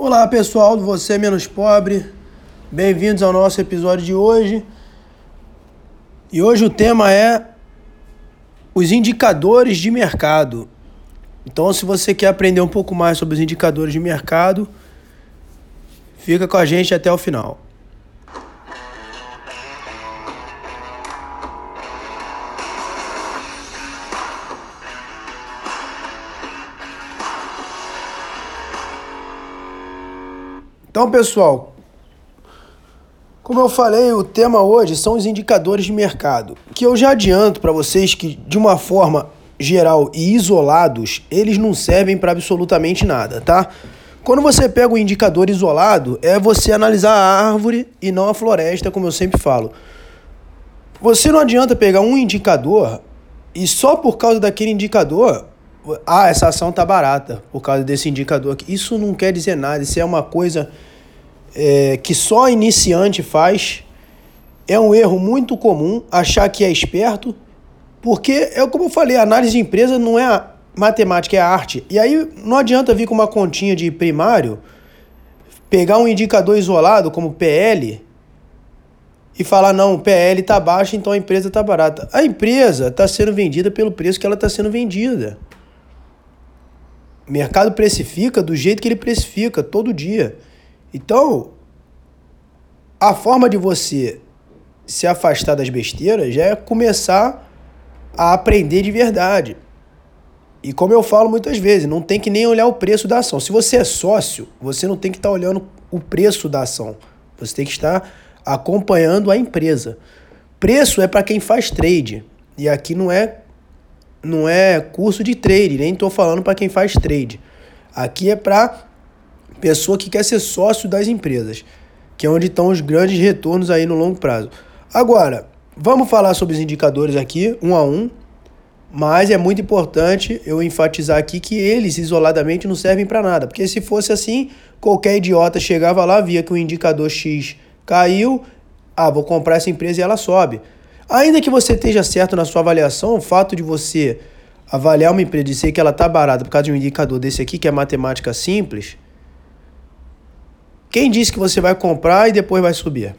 Olá pessoal do Você Menos Pobre, bem-vindos ao nosso episódio de hoje. E hoje o tema é os indicadores de mercado. Então, se você quer aprender um pouco mais sobre os indicadores de mercado, fica com a gente até o final. Então, pessoal, como eu falei, o tema hoje são os indicadores de mercado, que eu já adianto para vocês que de uma forma geral e isolados, eles não servem para absolutamente nada, tá? Quando você pega um indicador isolado, é você analisar a árvore e não a floresta, como eu sempre falo. Você não adianta pegar um indicador e só por causa daquele indicador, ah, essa ação tá barata por causa desse indicador aqui. Isso não quer dizer nada, isso é uma coisa é, que só iniciante faz. É um erro muito comum achar que é esperto, porque é como eu falei, a análise de empresa não é matemática, é arte. E aí não adianta vir com uma continha de primário, pegar um indicador isolado como PL e falar não, o PL está baixo, então a empresa está barata. A empresa está sendo vendida pelo preço que ela está sendo vendida. O mercado precifica do jeito que ele precifica todo dia. Então, a forma de você se afastar das besteiras já é começar a aprender de verdade. E como eu falo muitas vezes, não tem que nem olhar o preço da ação. Se você é sócio, você não tem que estar olhando o preço da ação. Você tem que estar acompanhando a empresa. Preço é para quem faz trade. E aqui não é não é curso de trade, nem estou falando para quem faz trade. Aqui é para pessoa que quer ser sócio das empresas, que é onde estão os grandes retornos aí no longo prazo. Agora, vamos falar sobre os indicadores aqui, um a um, mas é muito importante eu enfatizar aqui que eles isoladamente não servem para nada, porque se fosse assim, qualquer idiota chegava lá, via que o indicador X caiu, ah, vou comprar essa empresa e ela sobe. Ainda que você esteja certo na sua avaliação, o fato de você avaliar uma empresa e dizer que ela está barata por causa de um indicador desse aqui, que é matemática simples, quem disse que você vai comprar e depois vai subir?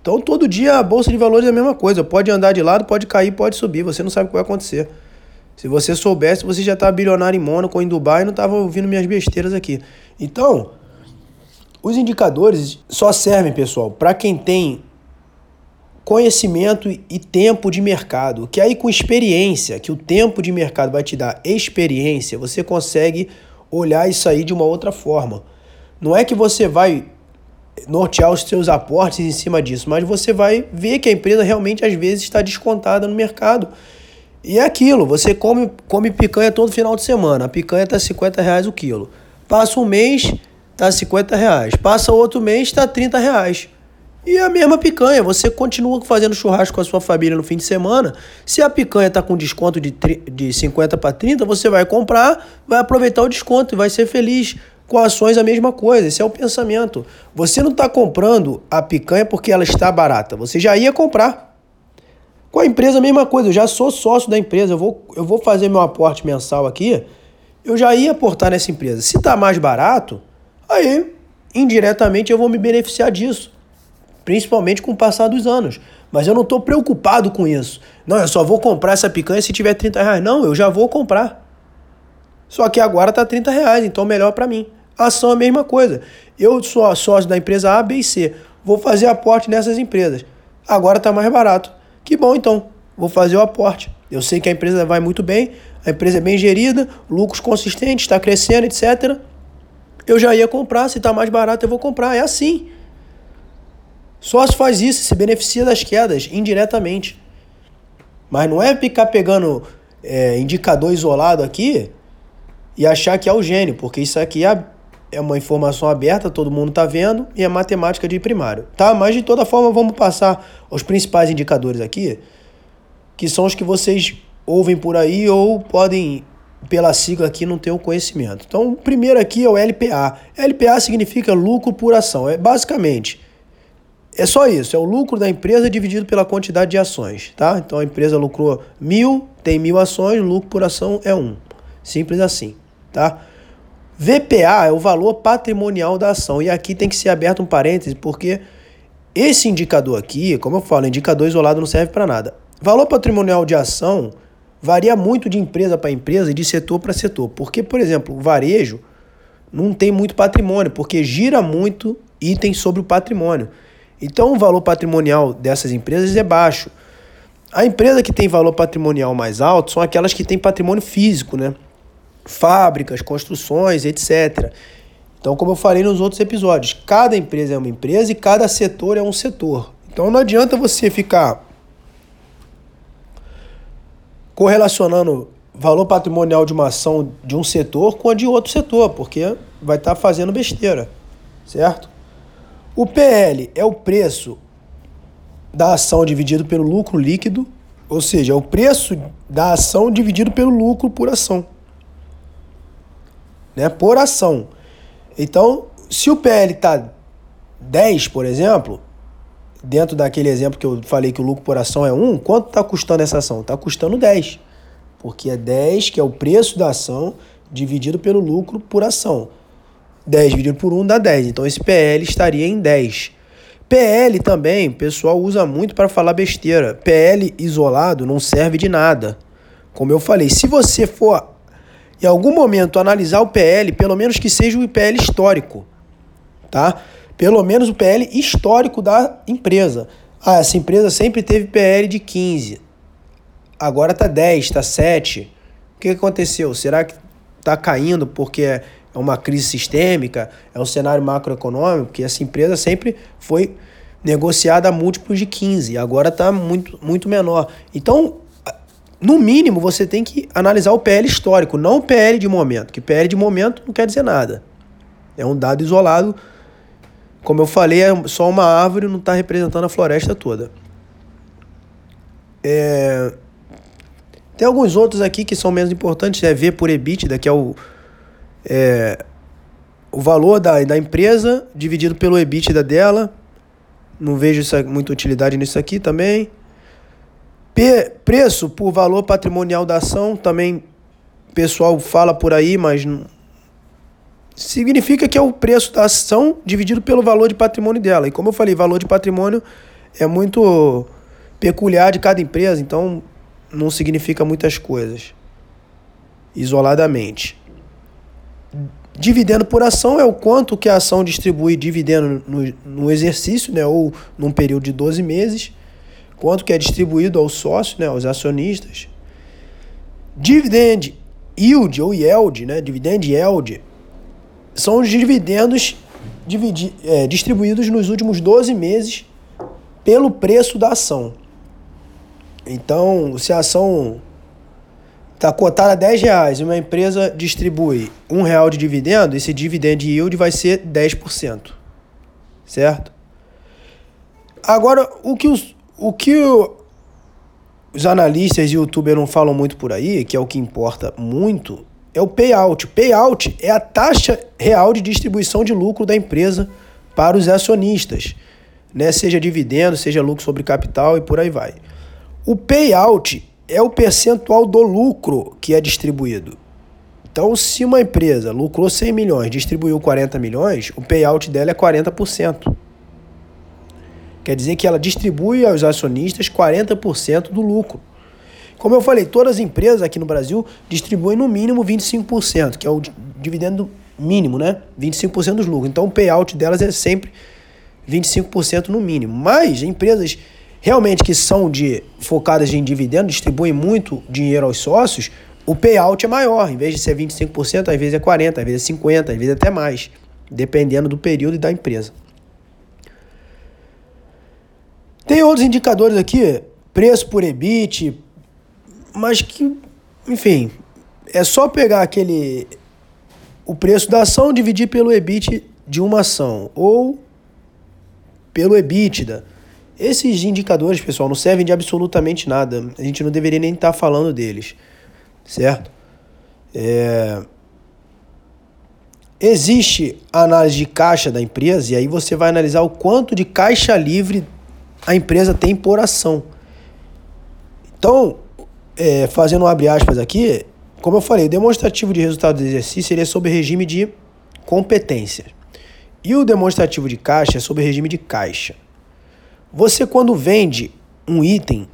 Então todo dia a bolsa de valores é a mesma coisa. Pode andar de lado, pode cair, pode subir. Você não sabe o que vai acontecer. Se você soubesse, você já estava bilionário em Mônaco ou em Dubai e não estava ouvindo minhas besteiras aqui. Então, os indicadores só servem, pessoal, para quem tem conhecimento e tempo de mercado. Que aí com experiência, que o tempo de mercado vai te dar experiência, você consegue olhar isso aí de uma outra forma. Não é que você vai nortear os seus aportes em cima disso, mas você vai ver que a empresa realmente às vezes está descontada no mercado. E é aquilo, você come, come picanha todo final de semana, a picanha está 50 reais o quilo. Passa um mês, está 50 reais. Passa outro mês, está 30 reais. E a mesma picanha, você continua fazendo churrasco com a sua família no fim de semana. Se a picanha está com desconto de, de 50 para 30, você vai comprar, vai aproveitar o desconto e vai ser feliz. Com ações a mesma coisa, esse é o pensamento. Você não está comprando a picanha porque ela está barata, você já ia comprar. Com a empresa a mesma coisa, eu já sou sócio da empresa, eu vou, eu vou fazer meu aporte mensal aqui, eu já ia aportar nessa empresa. Se está mais barato, aí indiretamente eu vou me beneficiar disso, principalmente com o passar dos anos. Mas eu não estou preocupado com isso. Não, eu só vou comprar essa picanha se tiver 30 reais. Não, eu já vou comprar. Só que agora está 30 reais, então melhor para mim. Ação é a mesma coisa. Eu sou sócio da empresa A, B e C. Vou fazer aporte nessas empresas. Agora está mais barato. Que bom então. Vou fazer o aporte. Eu sei que a empresa vai muito bem, a empresa é bem gerida, lucros consistentes, está crescendo, etc. Eu já ia comprar, se está mais barato eu vou comprar. É assim. Sócio faz isso, se beneficia das quedas indiretamente. Mas não é ficar pegando é, indicador isolado aqui e achar que é o gênio, porque isso aqui é é uma informação aberta, todo mundo está vendo, e é matemática de primário. Tá? Mas de toda forma, vamos passar os principais indicadores aqui, que são os que vocês ouvem por aí ou podem, pela sigla aqui, não ter o conhecimento. Então, o primeiro aqui é o LPA. LPA significa lucro por ação. É basicamente. É só isso, é o lucro da empresa dividido pela quantidade de ações, tá? Então a empresa lucrou mil, tem mil ações, lucro por ação é um. Simples assim, tá? VPA é o valor patrimonial da ação. E aqui tem que ser aberto um parêntese, porque esse indicador aqui, como eu falo, indicador isolado não serve para nada. Valor patrimonial de ação varia muito de empresa para empresa e de setor para setor. Porque, por exemplo, o varejo não tem muito patrimônio, porque gira muito item sobre o patrimônio. Então, o valor patrimonial dessas empresas é baixo. A empresa que tem valor patrimonial mais alto são aquelas que têm patrimônio físico, né? Fábricas, construções, etc. Então, como eu falei nos outros episódios, cada empresa é uma empresa e cada setor é um setor. Então, não adianta você ficar correlacionando valor patrimonial de uma ação de um setor com a de outro setor, porque vai estar tá fazendo besteira, certo? O PL é o preço da ação dividido pelo lucro líquido, ou seja, é o preço da ação dividido pelo lucro por ação. Né? Por ação. Então, se o PL está 10, por exemplo, dentro daquele exemplo que eu falei que o lucro por ação é 1, quanto está custando essa ação? Está custando 10. Porque é 10, que é o preço da ação, dividido pelo lucro por ação. 10 dividido por 1 dá 10. Então esse PL estaria em 10. PL também, o pessoal usa muito para falar besteira. PL isolado não serve de nada. Como eu falei, se você for em algum momento analisar o PL, pelo menos que seja o PL histórico, tá? Pelo menos o PL histórico da empresa. Ah, essa empresa sempre teve PL de 15. Agora tá 10, tá 7. O que aconteceu? Será que tá caindo porque é uma crise sistêmica, é um cenário macroeconômico, que essa empresa sempre foi negociada a múltiplos de 15, agora está muito, muito menor. Então, no mínimo, você tem que analisar o PL histórico, não o PL de momento, que PL de momento não quer dizer nada. É um dado isolado. Como eu falei, é só uma árvore, não está representando a floresta toda. É... Tem alguns outros aqui que são menos importantes, é V por EBITDA, que é o é, o valor da, da empresa dividido pelo EBITDA dela. Não vejo isso, muita utilidade nisso aqui também. P, preço por valor patrimonial da ação também pessoal fala por aí, mas não, significa que é o preço da ação dividido pelo valor de patrimônio dela. E como eu falei, valor de patrimônio é muito peculiar de cada empresa, então não significa muitas coisas isoladamente. Dividendo por ação é o quanto que a ação distribui dividendo no, no exercício, né, ou num período de 12 meses, quanto que é distribuído aos sócios, né, aos acionistas. Dividend yield ou yield, né, dividend yield, são os dividendos dividi, é, distribuídos nos últimos 12 meses pelo preço da ação. Então, se a ação está cotada a 10 reais e uma empresa distribui um real de dividendo, esse dividend yield vai ser 10%. Certo? Agora, o que os, o que os analistas e youtubers não falam muito por aí, que é o que importa muito, é o payout. Payout é a taxa real de distribuição de lucro da empresa para os acionistas, né? seja dividendo, seja lucro sobre capital e por aí vai. O payout é o percentual do lucro que é distribuído. Então, se uma empresa lucrou 100 milhões, distribuiu 40 milhões, o payout dela é 40%. Quer dizer que ela distribui aos acionistas 40% do lucro. Como eu falei, todas as empresas aqui no Brasil distribuem no mínimo 25%, que é o dividendo mínimo, né? 25% dos lucros. Então o payout delas é sempre 25% no mínimo. Mas empresas realmente que são de focadas em dividendo, distribuem muito dinheiro aos sócios, o payout é maior. Em vez de ser 25%, às vezes é 40%, às vezes é 50%, às vezes até mais, dependendo do período e da empresa. Tem outros indicadores aqui, preço por EBIT, mas que, enfim, é só pegar aquele o preço da ação dividir pelo EBIT de uma ação ou pelo EBITDA. Esses indicadores, pessoal, não servem de absolutamente nada. A gente não deveria nem estar falando deles, certo? É... Existe a análise de caixa da empresa e aí você vai analisar o quanto de caixa livre a empresa tem por ação. Então, é, fazendo abre aspas aqui, como eu falei, o demonstrativo de resultado do exercício ele é regime de competência. E o demonstrativo de caixa é sob regime de caixa. Você, quando vende um item,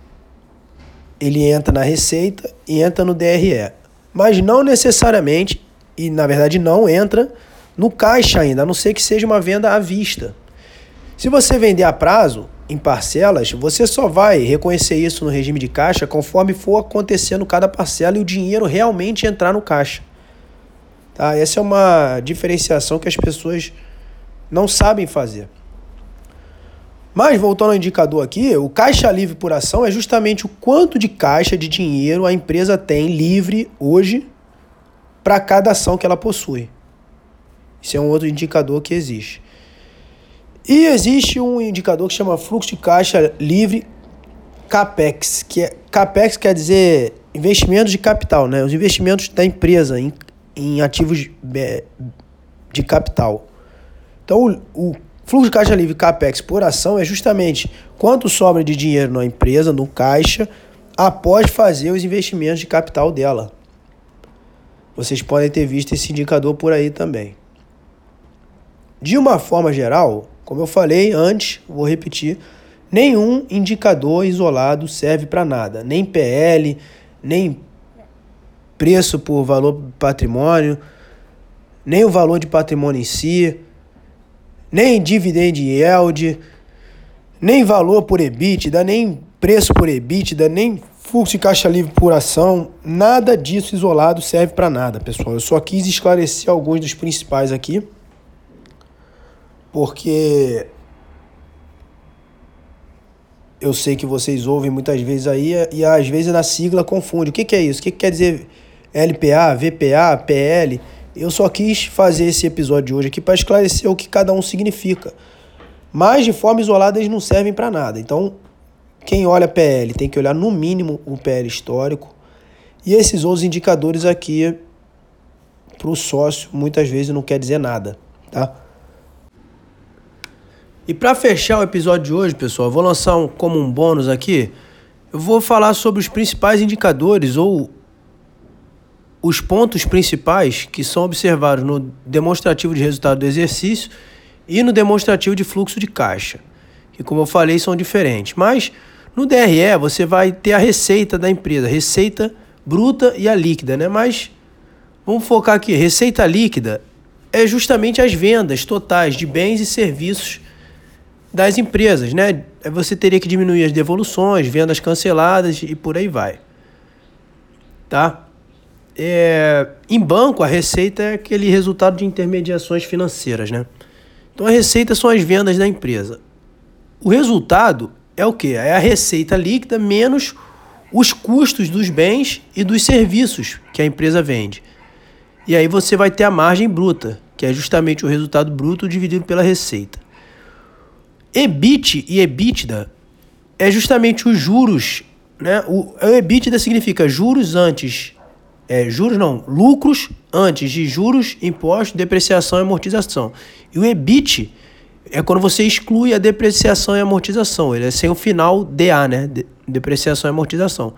ele entra na receita e entra no DRE. Mas não necessariamente, e na verdade não entra no caixa ainda, a não ser que seja uma venda à vista. Se você vender a prazo, em parcelas, você só vai reconhecer isso no regime de caixa conforme for acontecendo cada parcela e o dinheiro realmente entrar no caixa. Tá? Essa é uma diferenciação que as pessoas não sabem fazer. Mas voltando ao indicador aqui, o caixa livre por ação é justamente o quanto de caixa de dinheiro a empresa tem livre hoje para cada ação que ela possui. Isso é um outro indicador que existe. E existe um indicador que chama fluxo de caixa livre CAPEX, que é CAPEX quer dizer investimentos de capital, né? Os investimentos da empresa em, em ativos de capital. Então, o, o fluxo de caixa livre CAPEX por ação é justamente quanto sobra de dinheiro na empresa, no caixa, após fazer os investimentos de capital dela. Vocês podem ter visto esse indicador por aí também. De uma forma geral, como eu falei antes, vou repetir, nenhum indicador isolado serve para nada, nem PL, nem preço por valor patrimônio, nem o valor de patrimônio em si, nem dividend yield, nem valor por EBITDA, nem preço por EBITDA, nem fluxo de caixa livre por ação, nada disso isolado serve para nada, pessoal. Eu só quis esclarecer alguns dos principais aqui porque eu sei que vocês ouvem muitas vezes aí e às vezes na sigla confunde. O que, que é isso? O que, que quer dizer LPA, VPA, PL? Eu só quis fazer esse episódio de hoje aqui para esclarecer o que cada um significa. Mas de forma isolada eles não servem para nada. Então, quem olha PL tem que olhar no mínimo o PL histórico. E esses outros indicadores aqui para o sócio muitas vezes não quer dizer nada, tá? E para fechar o episódio de hoje, pessoal, vou lançar um, como um bônus aqui. Eu vou falar sobre os principais indicadores ou os pontos principais que são observados no demonstrativo de resultado do exercício e no demonstrativo de fluxo de caixa, que como eu falei são diferentes. Mas no DRE você vai ter a receita da empresa, receita bruta e a líquida, né? Mas vamos focar aqui, receita líquida é justamente as vendas totais de bens e serviços das empresas, né? Você teria que diminuir as devoluções, vendas canceladas e por aí vai. Tá? É, em banco, a receita é aquele resultado de intermediações financeiras, né? Então, a receita são as vendas da empresa. O resultado é o que? É a receita líquida menos os custos dos bens e dos serviços que a empresa vende. E aí você vai ter a margem bruta, que é justamente o resultado bruto dividido pela receita. EBIT e EBITDA é justamente os juros, né? O, o EBITDA significa juros antes, é, juros não, lucros antes de juros, impostos, depreciação e amortização. E o EBIT é quando você exclui a depreciação e amortização, ele é sem o final DA, né? De, depreciação e amortização.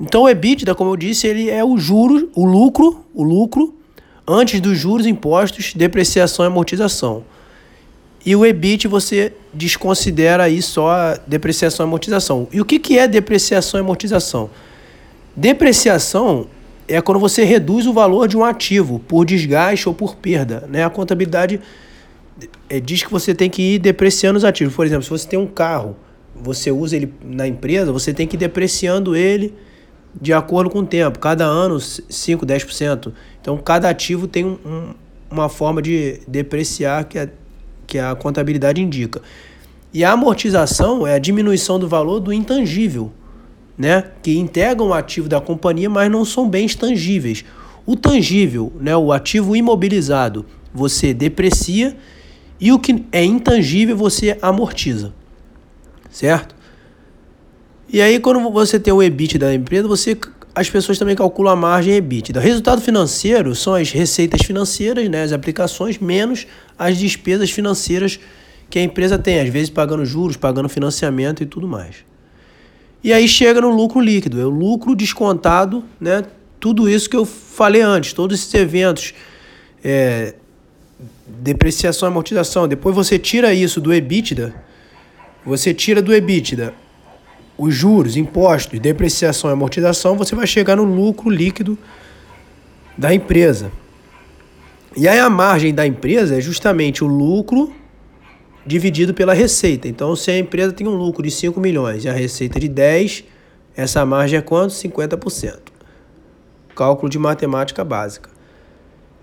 Então o EBITDA, como eu disse, ele é o juro, o lucro, o lucro antes dos juros, impostos, depreciação e amortização. E o EBIT você desconsidera aí só a depreciação e amortização. E o que, que é depreciação e amortização? Depreciação é quando você reduz o valor de um ativo por desgaste ou por perda. Né? A contabilidade é, diz que você tem que ir depreciando os ativos. Por exemplo, se você tem um carro, você usa ele na empresa, você tem que ir depreciando ele de acordo com o tempo. Cada ano, 5, 10%. Então, cada ativo tem um, um, uma forma de depreciar que é que a contabilidade indica. E a amortização é a diminuição do valor do intangível, né? que integram o ativo da companhia, mas não são bens tangíveis. O tangível, né, o ativo imobilizado, você deprecia e o que é intangível você amortiza. Certo? E aí quando você tem o EBIT da empresa, você as pessoas também calculam a margem EBITDA. O resultado financeiro são as receitas financeiras, né, as aplicações, menos as despesas financeiras que a empresa tem, às vezes pagando juros, pagando financiamento e tudo mais. E aí chega no lucro líquido, é o lucro descontado né, tudo isso que eu falei antes, todos esses eventos, é, depreciação e amortização, depois você tira isso do EBITDA, você tira do EBITDA os juros, impostos, depreciação e amortização, você vai chegar no lucro líquido da empresa. E aí a margem da empresa é justamente o lucro dividido pela receita. Então, se a empresa tem um lucro de 5 milhões e a receita de 10, essa margem é quanto? 50%. Cálculo de matemática básica.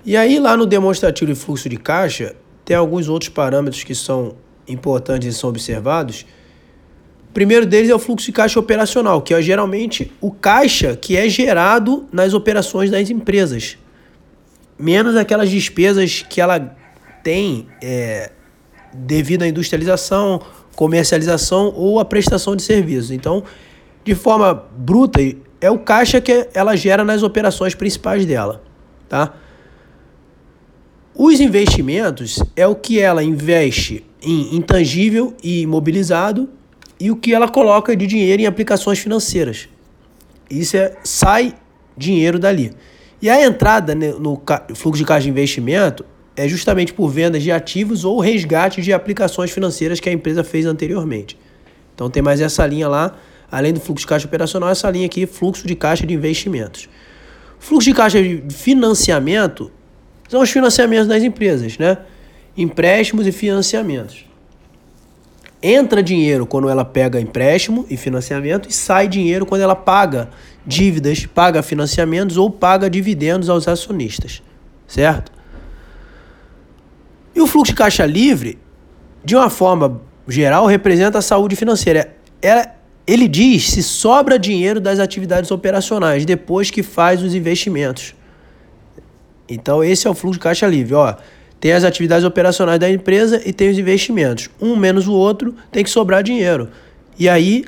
E aí, lá no demonstrativo de fluxo de caixa, tem alguns outros parâmetros que são importantes e são observados. O primeiro deles é o fluxo de caixa operacional, que é geralmente o caixa que é gerado nas operações das empresas, menos aquelas despesas que ela tem é, devido à industrialização, comercialização ou à prestação de serviços. Então, de forma bruta, é o caixa que ela gera nas operações principais dela, tá? Os investimentos é o que ela investe em intangível e imobilizado e o que ela coloca de dinheiro em aplicações financeiras. Isso é sai dinheiro dali. E a entrada no fluxo de caixa de investimento é justamente por vendas de ativos ou resgate de aplicações financeiras que a empresa fez anteriormente. Então tem mais essa linha lá, além do fluxo de caixa operacional, essa linha aqui, fluxo de caixa de investimentos. Fluxo de caixa de financiamento são os financiamentos das empresas, né? Empréstimos e financiamentos. Entra dinheiro quando ela pega empréstimo e financiamento e sai dinheiro quando ela paga dívidas, paga financiamentos ou paga dividendos aos acionistas, certo? E o fluxo de caixa livre, de uma forma geral, representa a saúde financeira. Ela, ele diz se sobra dinheiro das atividades operacionais depois que faz os investimentos. Então, esse é o fluxo de caixa livre. Ó, tem as atividades operacionais da empresa e tem os investimentos. Um menos o outro tem que sobrar dinheiro. E aí,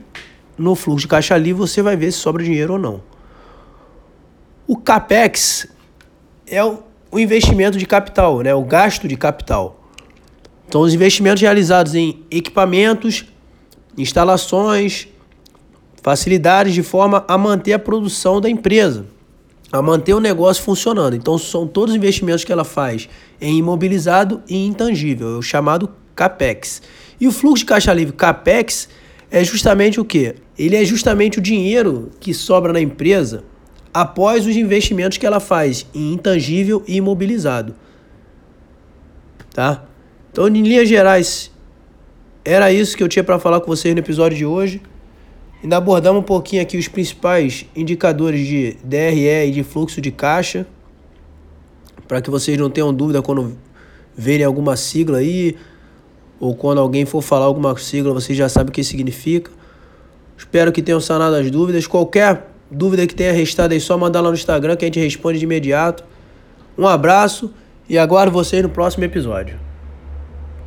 no fluxo de caixa livre, você vai ver se sobra dinheiro ou não. O CAPEX é o o investimento de capital, né? o gasto de capital. Então, os investimentos realizados em equipamentos, instalações, facilidades de forma a manter a produção da empresa, a manter o negócio funcionando. Então, são todos os investimentos que ela faz em imobilizado e intangível, é o chamado CAPEX. E o fluxo de caixa livre CAPEX é justamente o que? Ele é justamente o dinheiro que sobra na empresa após os investimentos que ela faz em intangível e imobilizado. Tá? Então, em linhas gerais, era isso que eu tinha para falar com vocês no episódio de hoje. Ainda abordamos um pouquinho aqui os principais indicadores de DRE e de fluxo de caixa, para que vocês não tenham dúvida quando verem alguma sigla aí, ou quando alguém for falar alguma sigla, vocês já sabem o que significa. Espero que tenham sanado as dúvidas. Qualquer Dúvida que tenha restado aí, só mandar lá no Instagram que a gente responde de imediato. Um abraço e aguardo vocês no próximo episódio.